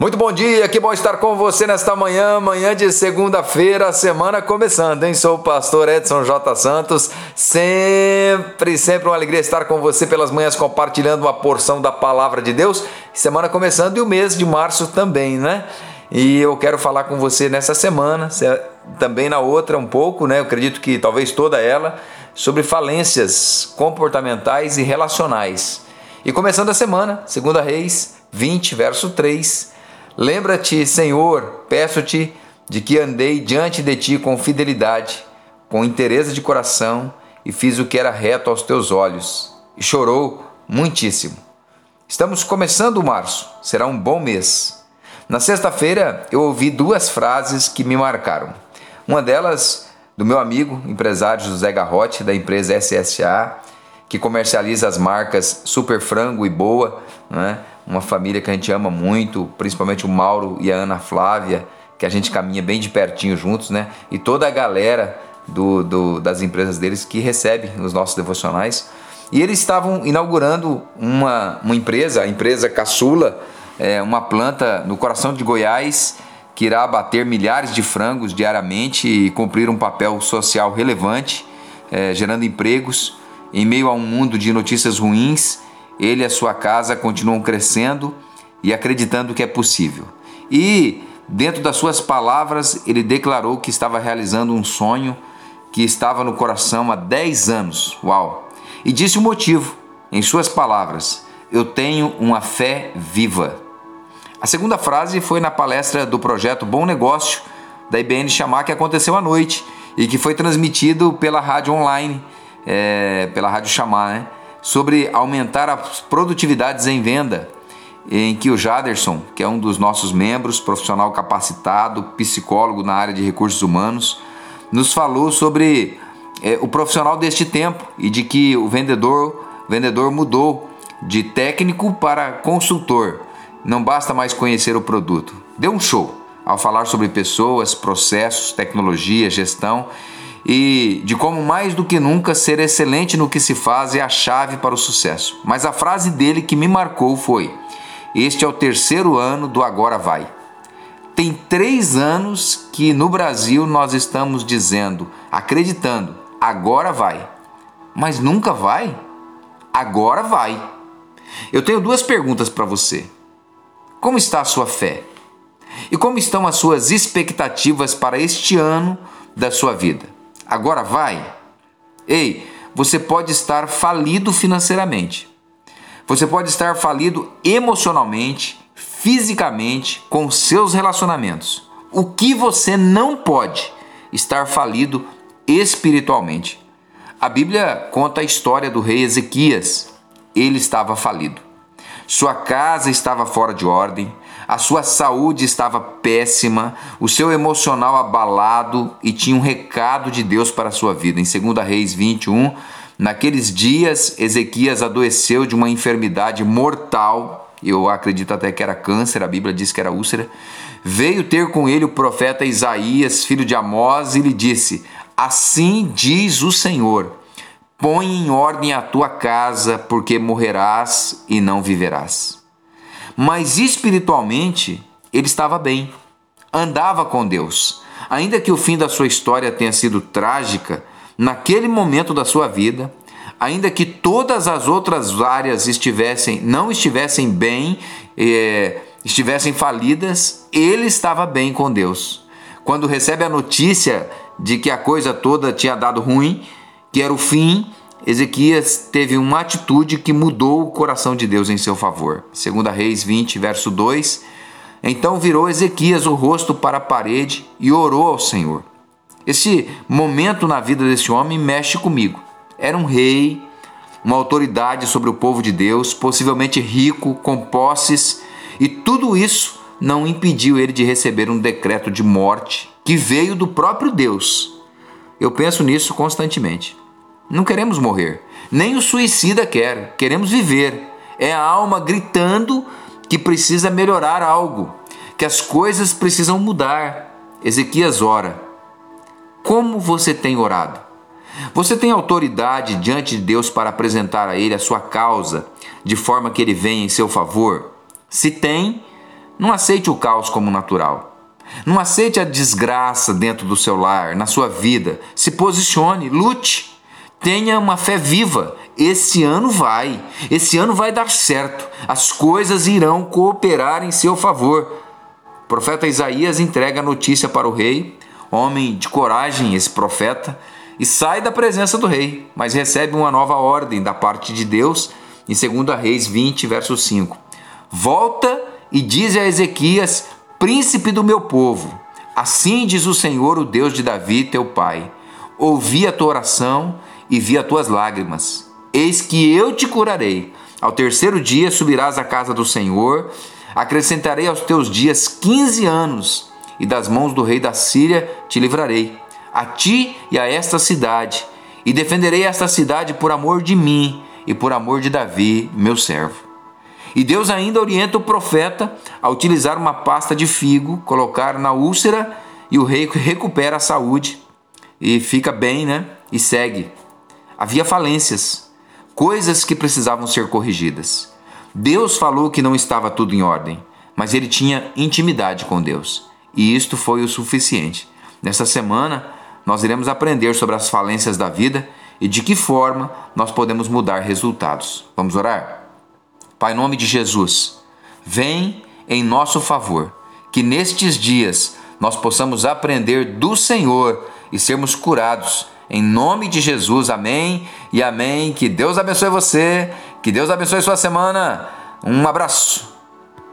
Muito bom dia, que bom estar com você nesta manhã, manhã de segunda-feira, semana começando, hein? Sou o pastor Edson J. Santos, sempre, sempre uma alegria estar com você pelas manhãs compartilhando uma porção da palavra de Deus. Semana começando e o mês de março também, né? E eu quero falar com você nessa semana, também na outra um pouco, né? Eu acredito que talvez toda ela, sobre falências comportamentais e relacionais. E começando a semana, segunda Reis 20, verso 3, Lembra-te, Senhor, peço-te, de que andei diante de ti com fidelidade, com interesse de coração, e fiz o que era reto aos teus olhos. E chorou muitíssimo. Estamos começando março, será um bom mês. Na sexta-feira eu ouvi duas frases que me marcaram. Uma delas do meu amigo, empresário José Garrote, da empresa SSA, que comercializa as marcas Super Frango e Boa, né? uma família que a gente ama muito, principalmente o Mauro e a Ana Flávia, que a gente caminha bem de pertinho juntos, né? E toda a galera do, do, das empresas deles que recebe os nossos devocionais. E eles estavam inaugurando uma, uma empresa, a empresa Caçula, é, uma planta no coração de Goiás que irá abater milhares de frangos diariamente e cumprir um papel social relevante, é, gerando empregos em meio a um mundo de notícias ruins, ele e a sua casa continuam crescendo e acreditando que é possível. E, dentro das suas palavras, ele declarou que estava realizando um sonho que estava no coração há 10 anos. Uau! E disse o motivo, em suas palavras: Eu tenho uma fé viva. A segunda frase foi na palestra do projeto Bom Negócio da IBN Chamar que aconteceu à noite e que foi transmitido pela rádio online é, pela Rádio Chamar, né? sobre aumentar as produtividades em venda, em que o Jaderson, que é um dos nossos membros, profissional capacitado, psicólogo na área de recursos humanos, nos falou sobre é, o profissional deste tempo e de que o vendedor, vendedor mudou de técnico para consultor. Não basta mais conhecer o produto. Deu um show ao falar sobre pessoas, processos, tecnologia, gestão e de como mais do que nunca ser excelente no que se faz é a chave para o sucesso. Mas a frase dele que me marcou foi: Este é o terceiro ano do Agora Vai. Tem três anos que no Brasil nós estamos dizendo, acreditando, agora vai. Mas nunca vai? Agora vai. Eu tenho duas perguntas para você. Como está a sua fé? E como estão as suas expectativas para este ano da sua vida? Agora vai? Ei, você pode estar falido financeiramente. Você pode estar falido emocionalmente, fisicamente, com seus relacionamentos. O que você não pode estar falido espiritualmente. A Bíblia conta a história do rei Ezequias. Ele estava falido. Sua casa estava fora de ordem, a sua saúde estava péssima, o seu emocional abalado e tinha um recado de Deus para a sua vida. Em 2 Reis 21, naqueles dias, Ezequias adoeceu de uma enfermidade mortal, eu acredito até que era câncer, a Bíblia diz que era úlcera. Veio ter com ele o profeta Isaías, filho de Amós, e lhe disse: Assim diz o Senhor: Põe em ordem a tua casa, porque morrerás e não viverás mas espiritualmente ele estava bem, andava com Deus. Ainda que o fim da sua história tenha sido trágica, naquele momento da sua vida, ainda que todas as outras áreas estivessem, não estivessem bem, é, estivessem falidas, ele estava bem com Deus. Quando recebe a notícia de que a coisa toda tinha dado ruim, que era o fim, Ezequias teve uma atitude que mudou o coração de Deus em seu favor. Segunda Reis 20, verso 2. Então virou Ezequias o rosto para a parede e orou ao Senhor. Esse momento na vida desse homem mexe comigo. Era um rei, uma autoridade sobre o povo de Deus, possivelmente rico, com posses, e tudo isso não impediu ele de receber um decreto de morte que veio do próprio Deus. Eu penso nisso constantemente. Não queremos morrer. Nem o suicida quer. Queremos viver. É a alma gritando que precisa melhorar algo, que as coisas precisam mudar. Ezequias ora. Como você tem orado? Você tem autoridade diante de Deus para apresentar a Ele a sua causa, de forma que Ele venha em seu favor? Se tem, Não aceite o caos como natural. Não aceite a desgraça dentro do seu lar, na sua vida. Se posicione, lute. Tenha uma fé viva. Esse ano vai. Esse ano vai dar certo. As coisas irão cooperar em seu favor. O profeta Isaías entrega a notícia para o rei, homem de coragem, esse profeta, e sai da presença do rei, mas recebe uma nova ordem da parte de Deus em 2 Reis 20, verso 5. Volta e diz a Ezequias, príncipe do meu povo: Assim diz o Senhor, o Deus de Davi, teu pai: Ouvi a tua oração e vi as tuas lágrimas. Eis que eu te curarei. Ao terceiro dia subirás à casa do Senhor, acrescentarei aos teus dias quinze anos, e das mãos do rei da Síria te livrarei a ti e a esta cidade, e defenderei esta cidade por amor de mim e por amor de Davi, meu servo. E Deus ainda orienta o profeta a utilizar uma pasta de figo, colocar na úlcera e o rei recupera a saúde e fica bem, né? E segue. Havia falências, coisas que precisavam ser corrigidas. Deus falou que não estava tudo em ordem, mas ele tinha intimidade com Deus, e isto foi o suficiente. Nessa semana, nós iremos aprender sobre as falências da vida e de que forma nós podemos mudar resultados. Vamos orar? Pai, em nome de Jesus, vem em nosso favor, que nestes dias nós possamos aprender do Senhor e sermos curados. Em nome de Jesus, amém e amém. Que Deus abençoe você, que Deus abençoe sua semana. Um abraço.